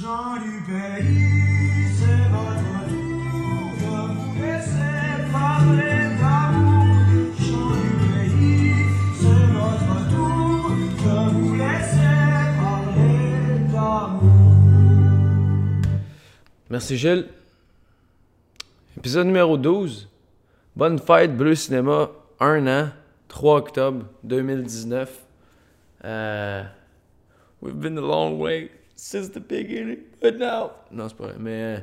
Jean du pays, c'est votre tour de vous laisser parler d'amour. Jean du pays, c'est votre tour de vous laisser parler d'amour. Merci Gilles. Épisode numéro 12. Bonne fête, Bleu Cinéma, 1 an, 3 octobre 2019. Euh, we've been a long way since the beginning, but now. Non, c'est pas vrai, mais. euh,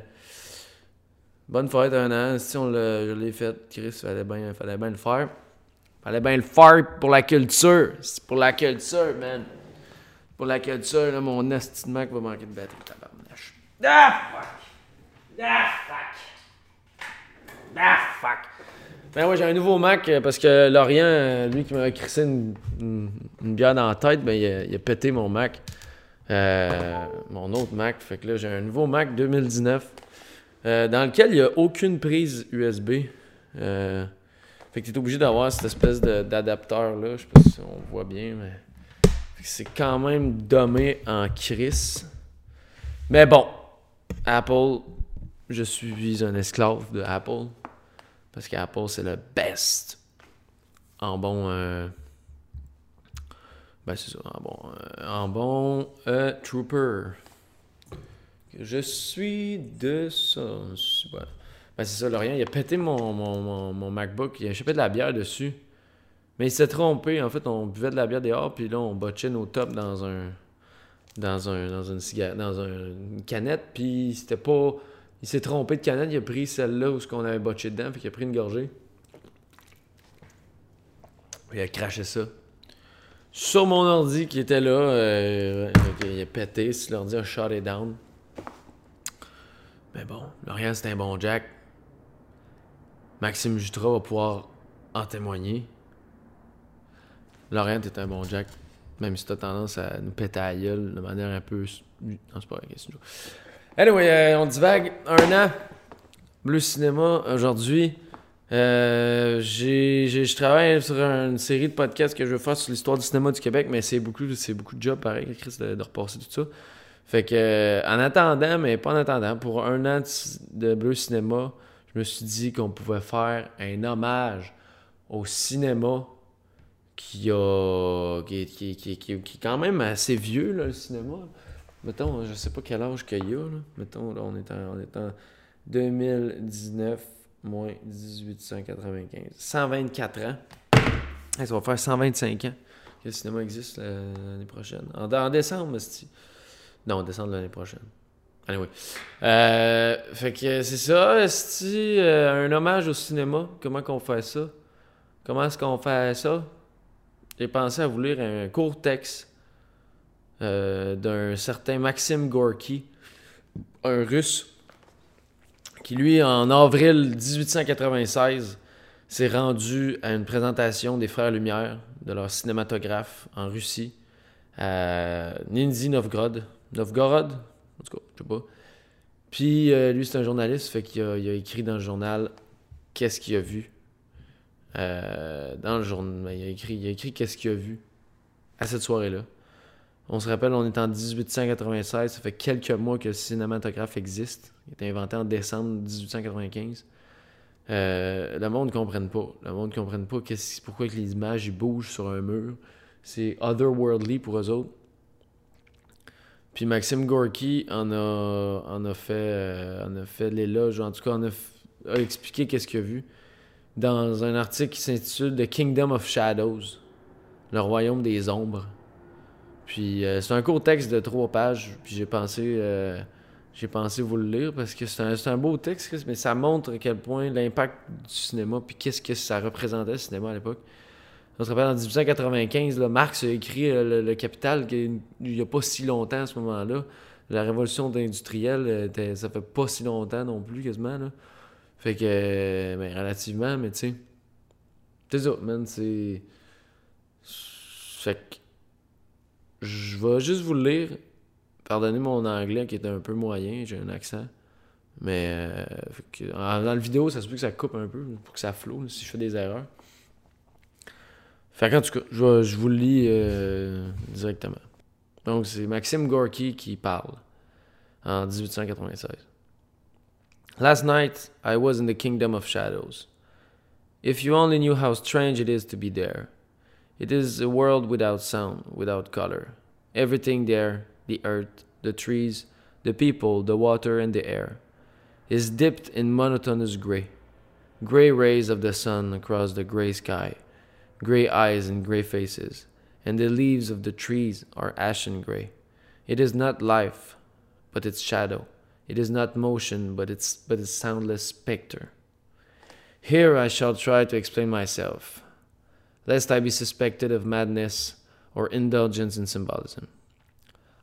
bonne fête, 1 an. Si on l'a, je l'ai fait, Chris, fallait bien, fallait bien le faire. Fallait bien le faire pour la culture. C'est pour la culture, man. Pour la culture, là, mon estimement va manquer de batterie. Ah, fuck! Ah, fuck! Ah, fuck! Ben ouais, j'ai un nouveau Mac euh, parce que Lorient, euh, lui qui m'a crissé une, une- une bière dans la tête, ben il a, il a pété mon Mac. Euh, mon autre Mac. Fait que là, j'ai un nouveau Mac 2019 euh, dans lequel il n'y a aucune prise USB. Euh, fait que tu es obligé d'avoir cette espèce de- d'adapteur-là. Je sais pas si on voit bien, mais. C'est quand même dommé en crise. Mais bon, Apple, je suis un esclave de Apple. Parce qu'Apple, c'est le best en bon. Ben, c'est ça, en bon. euh, en bon euh, trooper. Je suis de ça. Ben, c'est ça, Lorient, il a pété mon, mon, mon, MacBook. Il a chopé de la bière dessus. Mais il s'est trompé. En fait, on buvait de la bière dehors, puis là, on botchait nos tops dans un. Dans un. Dans une cigarette. Dans un- une canette, puis c'était pas. Il s'est trompé de canette, il a pris celle-là où ce qu'on avait botché dedans, puis il a pris une gorgée. Puis il a craché ça. Sur mon ordi qui était là, euh, il a pété, si l'ordi a shot it down. Mais bon, Lorient c'est un bon Jack. Maxime Jutra va pouvoir en témoigner. Lorient est un bon Jack. Même si t'as tendance à nous péter à la gueule de manière un peu. Non, c'est pas vrai, qu'est-ce que tu veux. Anyway, euh, on divague. Un an. Bleu Cinéma, aujourd'hui. Euh, je travaille sur une série de podcasts que je veux faire sur l'histoire du cinéma du Québec, mais c'est beaucoup, c'est beaucoup de job pareil, Chris, de, de repasser tout ça. Fait que, euh, en attendant, mais pas en attendant, pour un an de, Bleu Cinéma, je me suis dit qu'on pouvait faire un hommage au cinéma qui a. qui, qui, qui, qui- est quand même assez vieux, là, le cinéma. Mettons, je sais pas quel âge qu'il y a. Mettons, là, on est en, on est en 2019 moins 1895. 124 ans. Ça va faire 125 ans que le cinéma existe euh, l'année prochaine. En, décembre, esti. Non, en décembre l'année prochaine. Anyway. Euh, fait que c'est ça, esti, euh, un hommage au cinéma. Comment qu'on fait ça? Comment est-ce qu'on fait ça? J'ai pensé à vous lire un court texte d'un certain Maxime Gorky, un russe, qui lui, en avril 1896, s'est rendu à une présentation des Frères Lumière, de leur cinématographe en Russie, à Nizhny Novgorod. Novgorod? En tout cas, je sais pas. Puis euh, lui, c'est un journaliste, fait qu'il a, écrit dans le journal qu'est-ce qu'il a vu? Euh, dans le journal, il il a écrit qu'est-ce qu'il a vu à cette soirée-là. On se rappelle, on est en 1896, ça fait quelques mois que le cinématographe existe. Il été inventé en décembre 1895. Euh, le monde ne comprenne pas. Le monde ne comprenne pas pourquoi que les images bougent sur un mur. C'est otherworldly pour eux autres. Puis Maxime Gorky en a, en a fait, euh, en a fait l'éloge, en tout cas, en a, a expliqué qu'est-ce qu'il a vu dans un article qui s'intitule The Kingdom of Shadows, le royaume des ombres. Puis euh, c'est un court texte de trois pages, puis j'ai pensé, euh, j'ai pensé vous le lire parce que c'est un, beau texte, mais ça montre à quel point l'impact du cinéma, puis qu'est-ce que ça représentait le cinéma à l'époque. On se rappelle en 1895, là, Marx a écrit euh, le, Capital qu'il n'y a pas si longtemps à ce moment-là. La révolution industrielle, ça fait pas si longtemps non plus quasiment. Là. Fait que, ben, relativement, mais tu sais. C'est ça, man, c'est. Fait que. Je vais juste vous le lire. Pardonnez mon anglais qui est un peu moyen, j'ai un accent. Mais euh, dans la vidéo, ça se peut que ça coupe un peu pour que ça flow si je fais des erreurs. Fait qu'en tout cas, je, je vous le lis euh, directement. Donc, c'est Maxime Gorky qui parle. en 1896. Last night I was in the kingdom of shadows. If you only knew how strange it is to be there. It is a world without sound, without color. Everything there, the earth, the trees, the people, the water, and the air, is dipped in monotonous gray. Gray rays of the sun across the gray sky, gray eyes and gray faces, and the leaves of the trees are ashen gray. It is not life, but its shadow. It is not motion, but its but its soundless spectre. Here I shall try to explain myself, lest I be suspected of madness or indulgence in symbolism.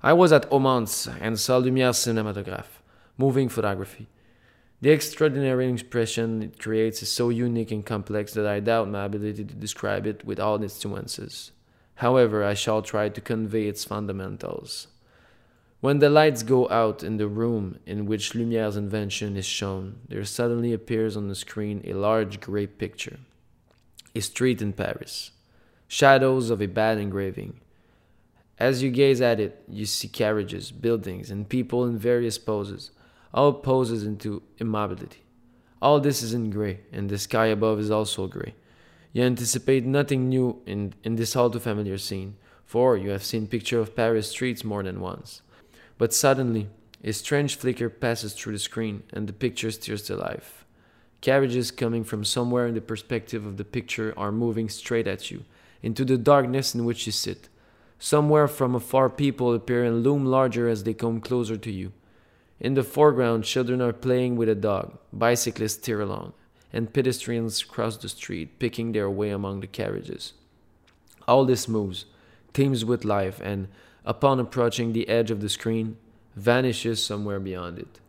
I was at Aumont's and saw Lumière Cinematographe, moving photography. The extraordinary impression it creates is so unique and complex that I doubt my ability to describe it with all its nuances. However, I shall try to convey its fundamentals. When the lights go out in the room in which Lumiere's invention is shown, there suddenly appears on the screen a large gray picture. A street in Paris. Shadows of a bad engraving. As you gaze at it, you see carriages, buildings, and people in various poses, all poses into immobility. All this is in gray, and the sky above is also gray. You anticipate nothing new in, in this all too familiar scene, for you have seen picture of Paris streets more than once. But suddenly, a strange flicker passes through the screen, and the picture stirs to life. Carriages coming from somewhere in the perspective of the picture are moving straight at you, into the darkness in which you sit. Somewhere from afar, people appear and loom larger as they come closer to you. In the foreground, children are playing with a dog, bicyclists tear along, and pedestrians cross the street, picking their way among the carriages. All this moves, teems with life, and upon approaching the edge of the screen, vanishes somewhere beyond it.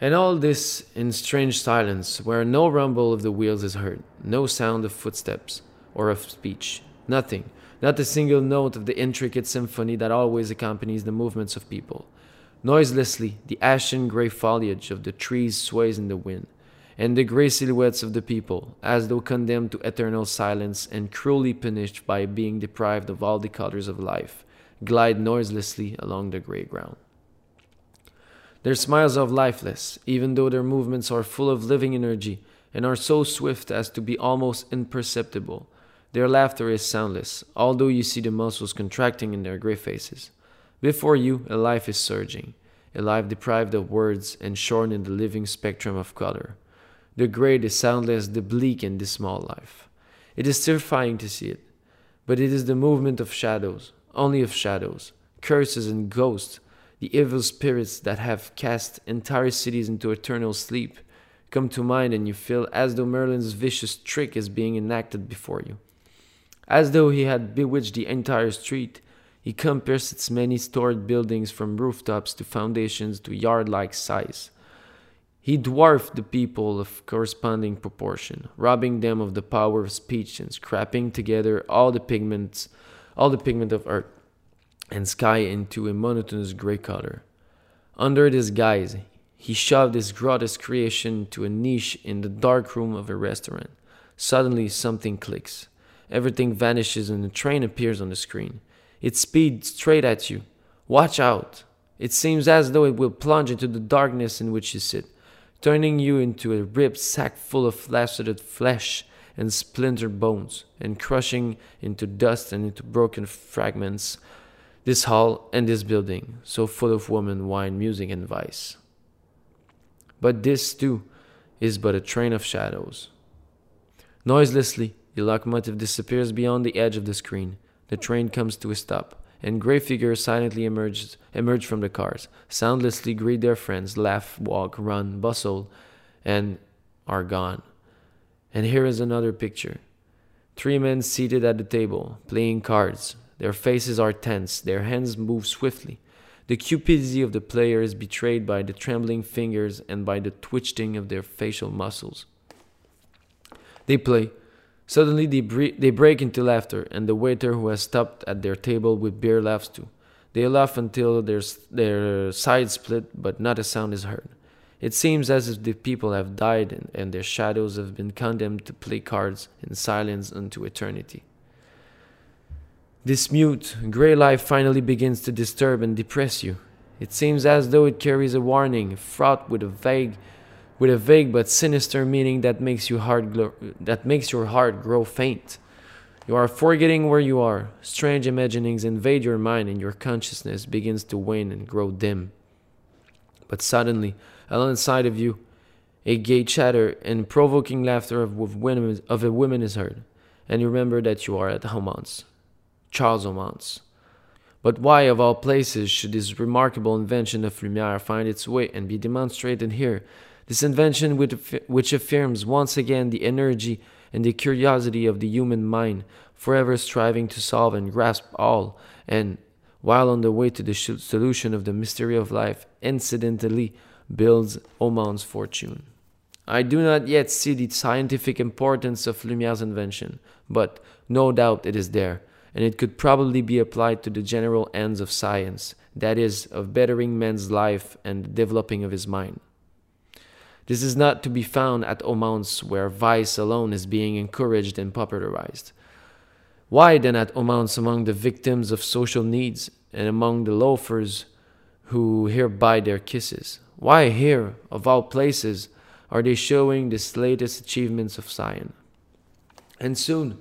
And all this in strange silence, where no rumble of the wheels is heard, no sound of footsteps or of speech, nothing, not a single note of the intricate symphony that always accompanies the movements of people. Noiselessly, the ashen gray foliage of the trees sways in the wind, and the gray silhouettes of the people, as though condemned to eternal silence and cruelly punished by being deprived of all the colors of life, glide noiselessly along the gray ground. Their smiles are lifeless, even though their movements are full of living energy and are so swift as to be almost imperceptible. Their laughter is soundless, although you see the muscles contracting in their gray faces. Before you, a life is surging, a life deprived of words and shorn in the living spectrum of color. The gray, the soundless, the bleak and dismal life. It is terrifying to see it, but it is the movement of shadows, only of shadows, curses and ghosts, the evil spirits that have cast entire cities into eternal sleep, come to mind and you feel as though Merlin's vicious trick is being enacted before you. As though he had bewitched the entire street, he compares its many storied buildings from rooftops to foundations to yard like size. He dwarfed the people of corresponding proportion, robbing them of the power of speech and scrapping together all the pigments all the pigment of earth and sky into a monotonous gray color. Under this guise, he shoved his grotesque creation to a niche in the dark room of a restaurant. Suddenly, something clicks. Everything vanishes and a train appears on the screen. It speeds straight at you. Watch out! It seems as though it will plunge into the darkness in which you sit, turning you into a ribbed sack full of lacered flesh and splintered bones, and crushing into dust and into broken fragments this hall and this building, so full of women, wine, music, and vice. But this, too, is but a train of shadows. Noiselessly, the locomotive disappears beyond the edge of the screen. The train comes to a stop, and gray figures silently emerge, emerge from the cars, soundlessly greet their friends, laugh, walk, run, bustle, and are gone. And here is another picture. Three men seated at the table, playing cards. Their faces are tense, their hands move swiftly. The cupidity of the player is betrayed by the trembling fingers and by the twitching of their facial muscles. They play. Suddenly they, bre- they break into laughter, and the waiter who has stopped at their table with beer laughs too. They laugh until their, their sides split, but not a sound is heard. It seems as if the people have died and, and their shadows have been condemned to play cards in silence unto eternity. This mute, grey life finally begins to disturb and depress you. It seems as though it carries a warning, fraught with a vague, with a vague but sinister meaning that makes you heart glo- that makes your heart grow faint. You are forgetting where you are. Strange imaginings invade your mind, and your consciousness begins to wane and grow dim. But suddenly, alongside of you, a gay chatter and provoking laughter of, women, of a woman is heard, and you remember that you are at Aumont's, Charles. But why, of all places, should this remarkable invention of Lumiere find its way and be demonstrated here? This invention which, affirms once again the energy and the curiosity of the human mind, forever striving to solve and grasp all, and, while on the way to the solution of the mystery of life, incidentally builds Aumont's fortune. I do not yet see the scientific importance of Lumiere's invention, but no doubt it is there, and it could probably be applied to the general ends of science, that is, of bettering man's life and the developing of his mind. This is not to be found at Aumont's where vice alone is being encouraged and popularized. Why then at Aumont's among the victims of social needs and among the loafers who here buy their kisses? Why here, of all places, are they showing the latest achievements of science? And soon,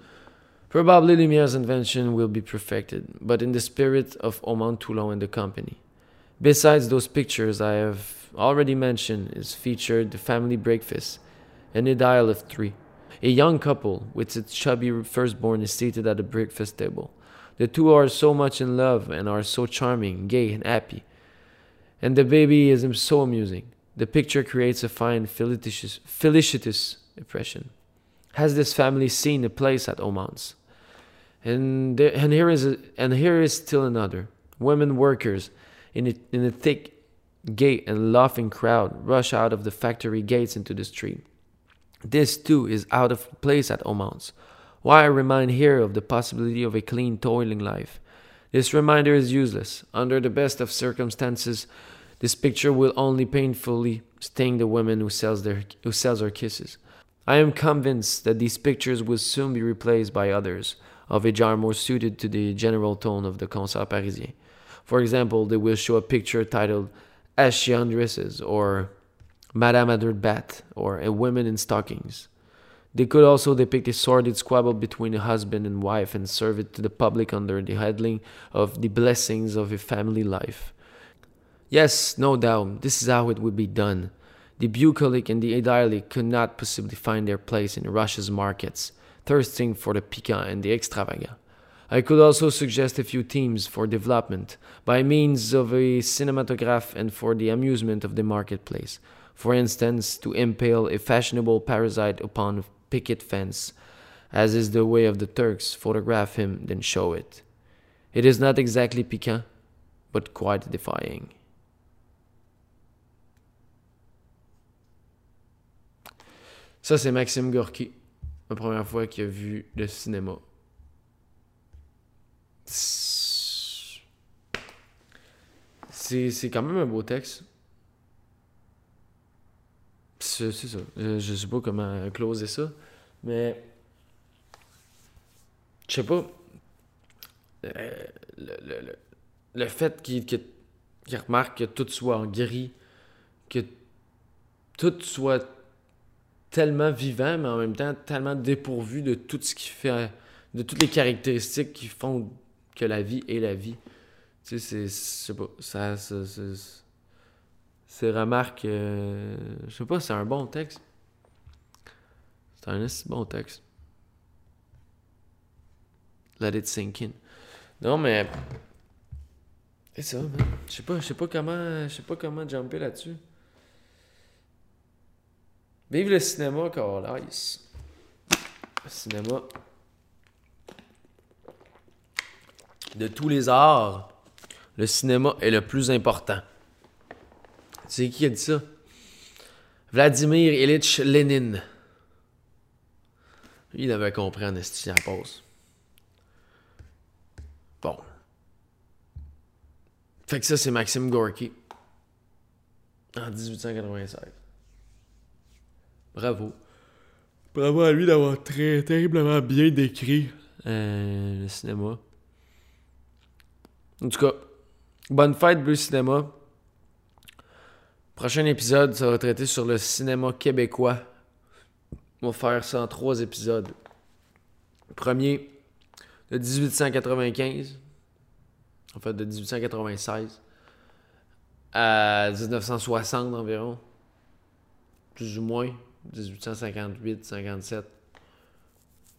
probably Lumiere's invention will be perfected, but in the spirit of Aumont's Toulon and the company. Besides those pictures I have already mentioned, is featured the family breakfast, an idyll of three. A young couple with its chubby firstborn is seated at the breakfast table. The two are so much in love and are so charming, gay, and happy. And the baby is so amusing. The picture creates a fine, felicitous, felicitous impression. Has this family seen a place at Aumont's? And, there, and here is a, and here is still another. Women workers in a, in a thick gay and laughing crowd rush out of the factory gates into the street. This too is out of place at Aumont's. Why remind here of the possibility of a clean, toiling life? This reminder is useless. Under the best of circumstances, this picture will only painfully sting the woman who sells, their, who sells her kisses. I am convinced that these pictures will soon be replaced by others of a jar more suited to the general tone of the Concert Parisien. For example, they will show a picture titled As She Undresses or Madame at her Bat or A Woman in Stockings. They could also depict a sordid squabble between a husband and wife and serve it to the public under the heading of the blessings of a family life. Yes, no doubt, this is how it would be done. The bucolic and the idyllic could not possibly find their place in Russia's markets, thirsting for the piquant and the extravagant. I could also suggest a few themes for development by means of a cinematograph and for the amusement of the marketplace. For instance, to impale a fashionable parasite upon a picket fence, as is the way of the Turks, photograph him, then show it. It is not exactly piquant, but quite defying. Ça, c'est Maxime Gorky, la première fois qu'il a vu le cinéma. C'est, quand même un beau texte. C'est, ça. Je, je sais pas comment closer ça, mais. Je sais pas. Euh, le, le, le, le, fait qu'il, qu'il remarque que tout soit en gris, que tout soit tellement vivant, mais en même temps tellement dépourvu de tout ce qui fait, de toutes les caractéristiques qui font que la vie est la vie. Tu sais, c'est, je sais pas, ça, ça, c'est, c'est remarque, euh, je sais pas, c'est un bon texte. C'est un assez bon texte. Let it sink in. Non, mais. C'est ça. Je sais pas, je sais pas comment. Je sais pas comment jumper là-dessus. Vive le cinéma, Carlis. Le cinéma. De tous les arts, le cinéma est le plus important. Sais qui a dit ça? Vladimir Ilitch Lénine. Il avait compris en esti à pause. Bon. Fait que ça, c'est Maxime Gorky. En 1896. Bravo. Bravo à lui d'avoir très terriblement bien décrit euh, le cinéma. En tout cas, bonne fête, Bleu Cinéma. Prochain épisode, ça va traiter sur le cinéma québécois. On va faire ça en trois épisodes. Premier, de 1895. En fait, de 1896 à 1960 environ. Plus ou moins. 1858-57.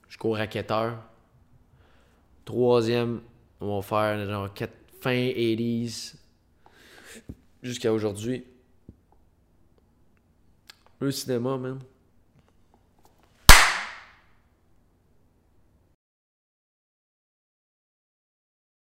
Jusqu'au racketteur. Troisième, on va faire genre quatre- fin 80s jusqu'à aujourd'hui. Le cinéma, man.